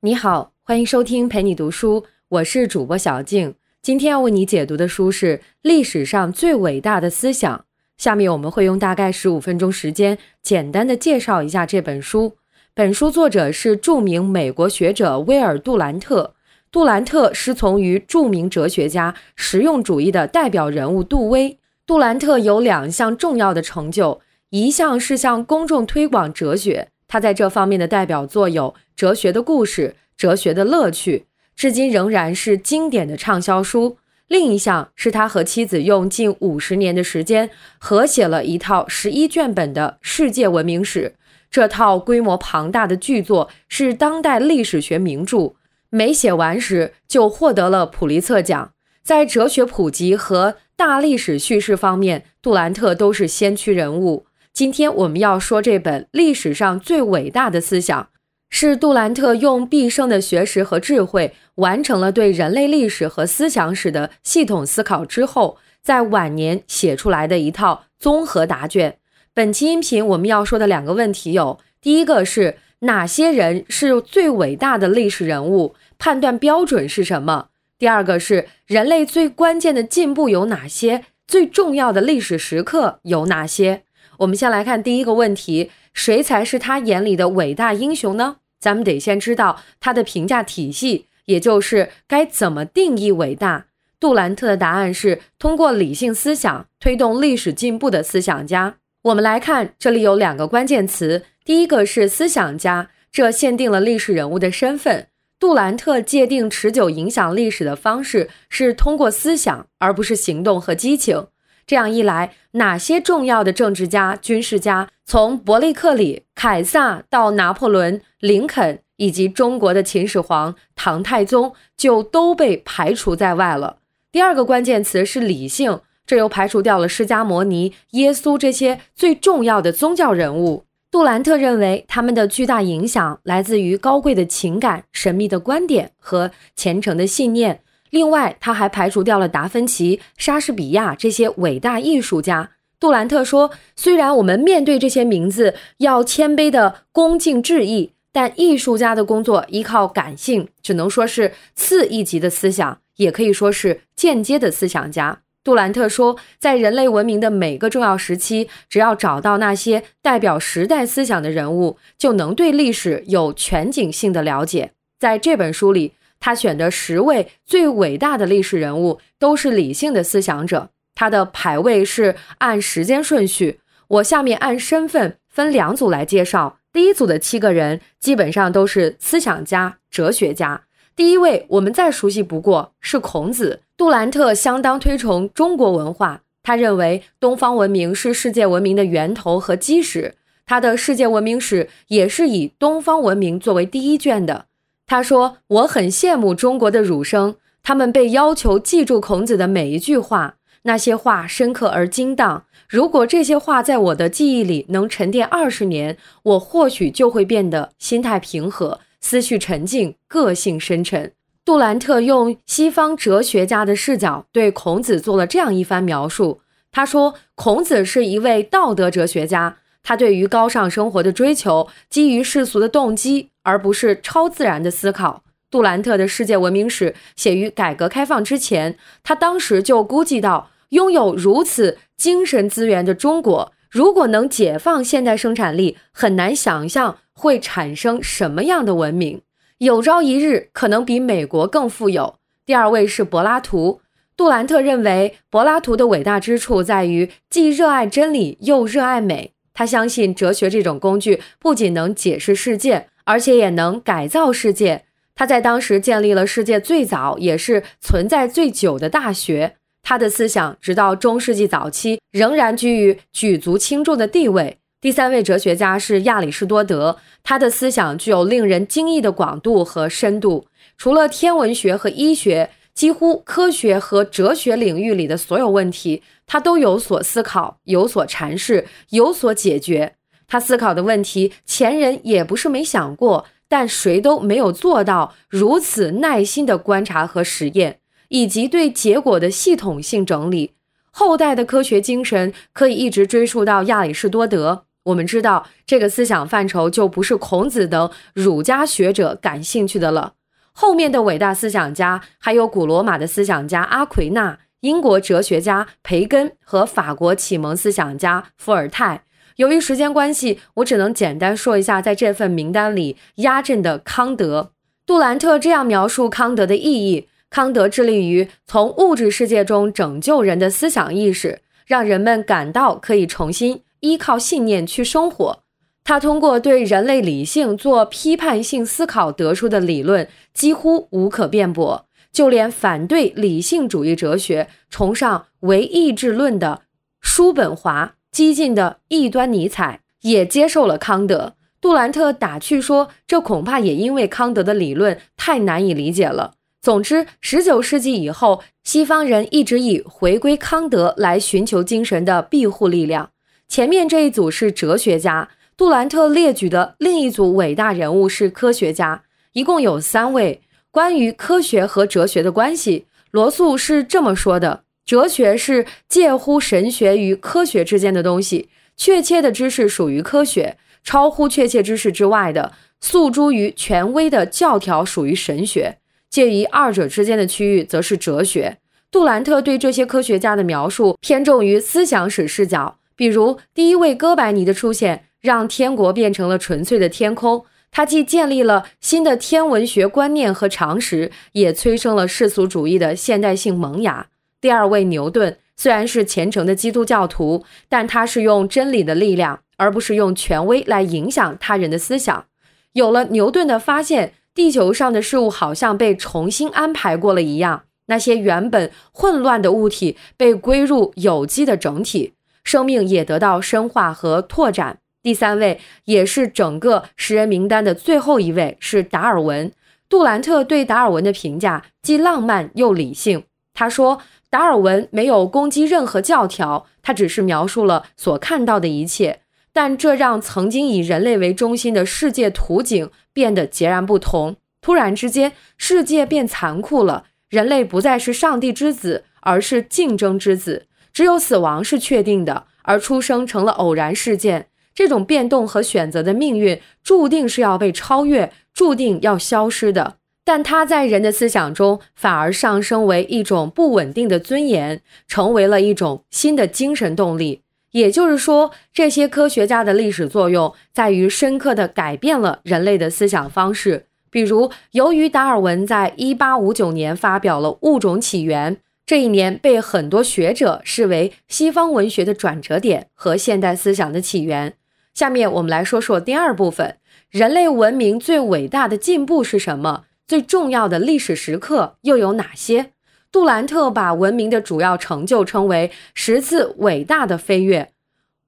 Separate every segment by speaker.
Speaker 1: 你好，欢迎收听陪你读书，我是主播小静。今天要为你解读的书是历史上最伟大的思想。下面我们会用大概十五分钟时间，简单的介绍一下这本书。本书作者是著名美国学者威尔·杜兰特。杜兰特师从于著名哲学家、实用主义的代表人物杜威。杜兰特有两项重要的成就，一项是向公众推广哲学。他在这方面的代表作有《哲学的故事》《哲学的乐趣》，至今仍然是经典的畅销书。另一项是他和妻子用近五十年的时间合写了一套十一卷本的世界文明史。这套规模庞大的巨作是当代历史学名著，没写完时就获得了普利策奖。在哲学普及和大历史叙事方面，杜兰特都是先驱人物。今天我们要说这本历史上最伟大的思想，是杜兰特用毕生的学识和智慧，完成了对人类历史和思想史的系统思考之后，在晚年写出来的一套综合答卷。本期音频我们要说的两个问题有：第一个是哪些人是最伟大的历史人物，判断标准是什么；第二个是人类最关键的进步有哪些，最重要的历史时刻有哪些。我们先来看第一个问题：谁才是他眼里的伟大英雄呢？咱们得先知道他的评价体系，也就是该怎么定义伟大。杜兰特的答案是通过理性思想推动历史进步的思想家。我们来看，这里有两个关键词，第一个是思想家，这限定了历史人物的身份。杜兰特界定持久影响历史的方式是通过思想，而不是行动和激情。这样一来，哪些重要的政治家、军事家，从伯利克里、凯撒到拿破仑、林肯，以及中国的秦始皇、唐太宗，就都被排除在外了。第二个关键词是理性，这又排除掉了释迦牟尼、耶稣这些最重要的宗教人物。杜兰特认为，他们的巨大影响来自于高贵的情感、神秘的观点和虔诚的信念。另外，他还排除掉了达芬奇、莎士比亚这些伟大艺术家。杜兰特说：“虽然我们面对这些名字要谦卑的恭敬致意，但艺术家的工作依靠感性，只能说是次一级的思想，也可以说是间接的思想家。”杜兰特说：“在人类文明的每个重要时期，只要找到那些代表时代思想的人物，就能对历史有全景性的了解。”在这本书里。他选的十位最伟大的历史人物都是理性的思想者，他的排位是按时间顺序。我下面按身份分两组来介绍。第一组的七个人基本上都是思想家、哲学家。第一位我们再熟悉不过是孔子。杜兰特相当推崇中国文化，他认为东方文明是世界文明的源头和基石。他的世界文明史也是以东方文明作为第一卷的。他说：“我很羡慕中国的儒生，他们被要求记住孔子的每一句话，那些话深刻而精当。如果这些话在我的记忆里能沉淀二十年，我或许就会变得心态平和，思绪沉静，个性深沉。”杜兰特用西方哲学家的视角对孔子做了这样一番描述。他说：“孔子是一位道德哲学家。”他对于高尚生活的追求基于世俗的动机，而不是超自然的思考。杜兰特的世界文明史写于改革开放之前，他当时就估计到，拥有如此精神资源的中国，如果能解放现代生产力，很难想象会产生什么样的文明。有朝一日可能比美国更富有。第二位是柏拉图。杜兰特认为，柏拉图的伟大之处在于既热爱真理又热爱美。他相信哲学这种工具不仅能解释世界，而且也能改造世界。他在当时建立了世界最早也是存在最久的大学。他的思想直到中世纪早期仍然居于举足轻重的地位。第三位哲学家是亚里士多德，他的思想具有令人惊异的广度和深度。除了天文学和医学。几乎科学和哲学领域里的所有问题，他都有所思考、有所阐释、有所解决。他思考的问题，前人也不是没想过，但谁都没有做到如此耐心的观察和实验，以及对结果的系统性整理。后代的科学精神可以一直追溯到亚里士多德，我们知道，这个思想范畴就不是孔子等儒家学者感兴趣的了。后面的伟大思想家还有古罗马的思想家阿奎那、英国哲学家培根和法国启蒙思想家伏尔泰。由于时间关系，我只能简单说一下，在这份名单里压阵的康德。杜兰特这样描述康德的意义：康德致力于从物质世界中拯救人的思想意识，让人们感到可以重新依靠信念去生活。他通过对人类理性做批判性思考得出的理论几乎无可辩驳，就连反对理性主义哲学、崇尚唯意志论的叔本华。激进的异端尼采也接受了康德。杜兰特打趣说：“这恐怕也因为康德的理论太难以理解了。”总之，十九世纪以后，西方人一直以回归康德来寻求精神的庇护力量。前面这一组是哲学家，杜兰特列举的另一组伟大人物是科学家，一共有三位。关于科学和哲学的关系，罗素是这么说的。哲学是介乎神学与科学之间的东西，确切的知识属于科学，超乎确切知识之外的诉诸于权威的教条属于神学，介于二者之间的区域则是哲学。杜兰特对这些科学家的描述偏重于思想史视角，比如第一位哥白尼的出现让天国变成了纯粹的天空，他既建立了新的天文学观念和常识，也催生了世俗主义的现代性萌芽。第二位牛顿虽然是虔诚的基督教徒，但他是用真理的力量，而不是用权威来影响他人的思想。有了牛顿的发现，地球上的事物好像被重新安排过了一样，那些原本混乱的物体被归入有机的整体，生命也得到深化和拓展。第三位，也是整个十人名单的最后一位，是达尔文。杜兰特对达尔文的评价既浪漫又理性，他说。达尔文没有攻击任何教条，他只是描述了所看到的一切。但这让曾经以人类为中心的世界图景变得截然不同。突然之间，世界变残酷了。人类不再是上帝之子，而是竞争之子。只有死亡是确定的，而出生成了偶然事件。这种变动和选择的命运，注定是要被超越，注定要消失的。但它在人的思想中反而上升为一种不稳定的尊严，成为了一种新的精神动力。也就是说，这些科学家的历史作用在于深刻地改变了人类的思想方式。比如，由于达尔文在1859年发表了《物种起源》，这一年被很多学者视为西方文学的转折点和现代思想的起源。下面我们来说说第二部分：人类文明最伟大的进步是什么？最重要的历史时刻又有哪些？杜兰特把文明的主要成就称为十次伟大的飞跃。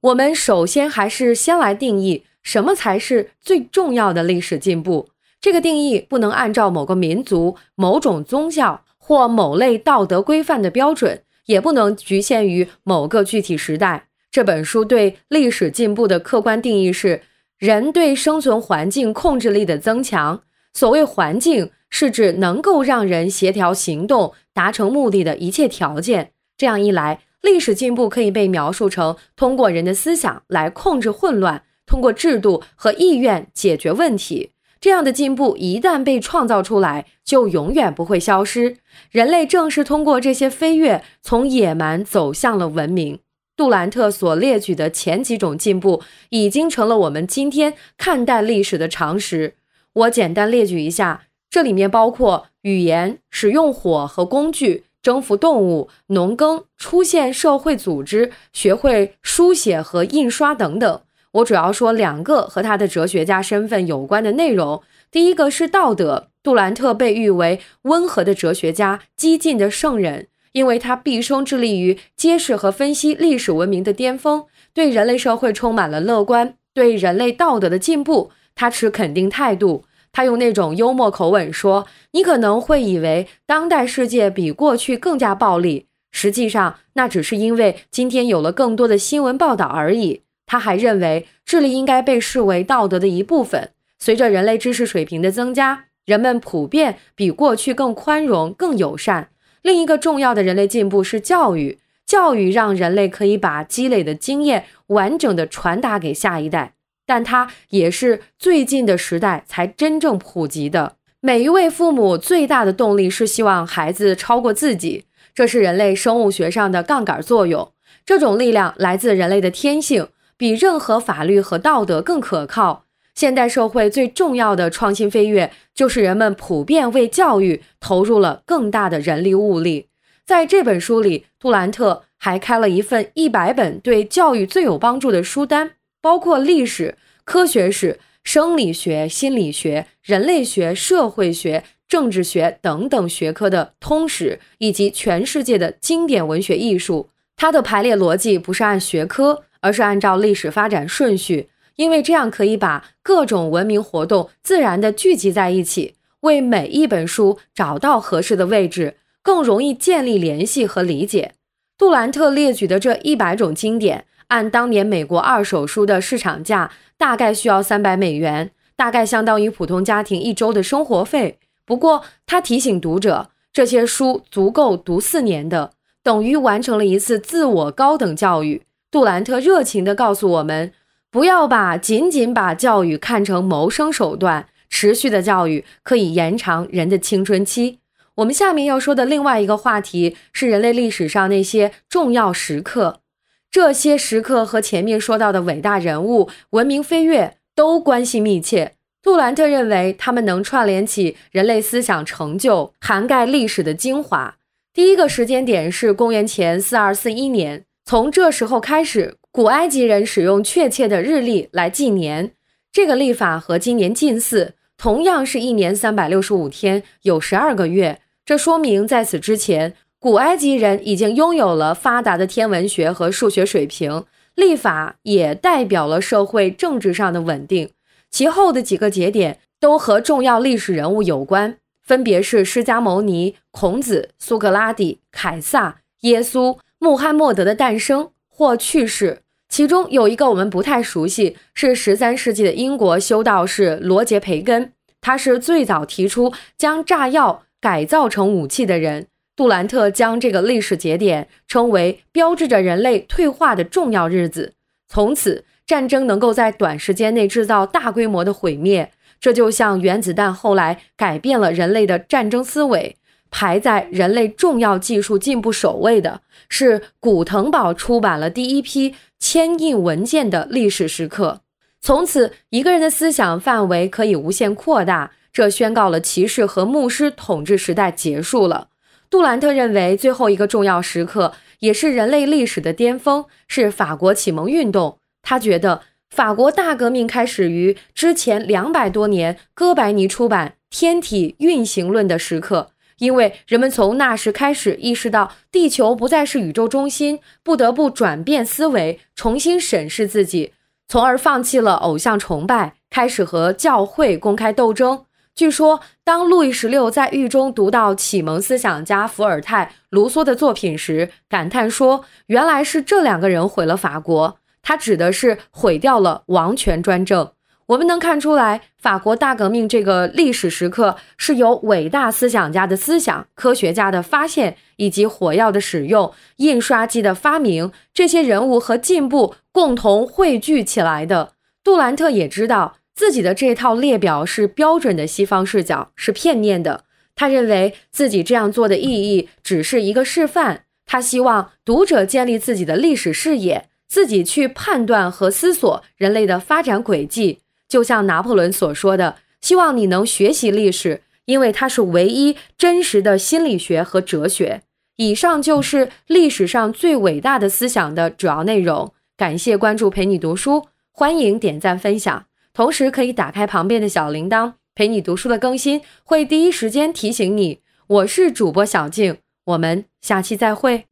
Speaker 1: 我们首先还是先来定义什么才是最重要的历史进步。这个定义不能按照某个民族、某种宗教或某类道德规范的标准，也不能局限于某个具体时代。这本书对历史进步的客观定义是人对生存环境控制力的增强。所谓环境，是指能够让人协调行动、达成目的的一切条件。这样一来，历史进步可以被描述成通过人的思想来控制混乱，通过制度和意愿解决问题。这样的进步一旦被创造出来，就永远不会消失。人类正是通过这些飞跃，从野蛮走向了文明。杜兰特所列举的前几种进步，已经成了我们今天看待历史的常识。我简单列举一下，这里面包括语言、使用火和工具、征服动物、农耕、出现社会组织、学会书写和印刷等等。我主要说两个和他的哲学家身份有关的内容。第一个是道德，杜兰特被誉为温和的哲学家、激进的圣人，因为他毕生致力于揭示和分析历史文明的巅峰，对人类社会充满了乐观，对人类道德的进步。他持肯定态度，他用那种幽默口吻说：“你可能会以为当代世界比过去更加暴力，实际上那只是因为今天有了更多的新闻报道而已。”他还认为智力应该被视为道德的一部分。随着人类知识水平的增加，人们普遍比过去更宽容、更友善。另一个重要的人类进步是教育。教育让人类可以把积累的经验完整的传达给下一代，但它也是最近的时代才真正普及的。每一位父母最大的动力是希望孩子超过自己，这是人类生物学上的杠杆作用。这种力量来自人类的天性，比任何法律和道德更可靠。现代社会最重要的创新飞跃，就是人们普遍为教育投入了更大的人力物力。在这本书里，杜兰特还开了一份一百本对教育最有帮助的书单，包括历史、科学史、生理学、心理学、人类学、社会学、政治学等等学科的通史，以及全世界的经典文学艺术。它的排列逻辑不是按学科，而是按照历史发展顺序。因为这样可以把各种文明活动自然地聚集在一起，为每一本书找到合适的位置，更容易建立联系和理解。杜兰特列举的这一百种经典，按当年美国二手书的市场价，大概需要三百美元，大概相当于普通家庭一周的生活费。不过，他提醒读者，这些书足够读四年的，等于完成了一次自我高等教育。杜兰特热情地告诉我们。不要把仅仅把教育看成谋生手段，持续的教育可以延长人的青春期。我们下面要说的另外一个话题是人类历史上那些重要时刻，这些时刻和前面说到的伟大人物、文明飞跃都关系密切。杜兰特认为，他们能串联起人类思想成就，涵盖历史的精华。第一个时间点是公元前四二四一年，从这时候开始。古埃及人使用确切的日历来纪年，这个历法和今年近似，同样是一年三百六十五天，有十二个月。这说明在此之前，古埃及人已经拥有了发达的天文学和数学水平，历法也代表了社会政治上的稳定。其后的几个节点都和重要历史人物有关，分别是释迦牟尼、孔子、苏格拉底、凯撒、耶稣、穆罕默德的诞生。或去世，其中有一个我们不太熟悉，是十三世纪的英国修道士罗杰·培根，他是最早提出将炸药改造成武器的人。杜兰特将这个历史节点称为标志着人类退化的重要日子。从此，战争能够在短时间内制造大规模的毁灭，这就像原子弹后来改变了人类的战争思维。排在人类重要技术进步首位的是古腾堡出版了第一批铅印文件的历史时刻。从此，一个人的思想范围可以无限扩大，这宣告了骑士和牧师统治时代结束了。杜兰特认为，最后一个重要时刻，也是人类历史的巅峰，是法国启蒙运动。他觉得，法国大革命开始于之前两百多年哥白尼出版《天体运行论》的时刻。因为人们从那时开始意识到地球不再是宇宙中心，不得不转变思维，重新审视自己，从而放弃了偶像崇拜，开始和教会公开斗争。据说，当路易十六在狱中读到启蒙思想家伏尔泰、卢梭的作品时，感叹说：“原来是这两个人毁了法国。”他指的是毁掉了王权专政。我们能看出来，法国大革命这个历史时刻是由伟大思想家的思想、科学家的发现以及火药的使用、印刷机的发明这些人物和进步共同汇聚起来的。杜兰特也知道自己的这套列表是标准的西方视角，是片面的。他认为自己这样做的意义只是一个示范。他希望读者建立自己的历史视野，自己去判断和思索人类的发展轨迹。就像拿破仑所说的，希望你能学习历史，因为它是唯一真实的心理学和哲学。以上就是历史上最伟大的思想的主要内容。感谢关注陪你读书，欢迎点赞分享，同时可以打开旁边的小铃铛，陪你读书的更新会第一时间提醒你。我是主播小静，我们下期再会。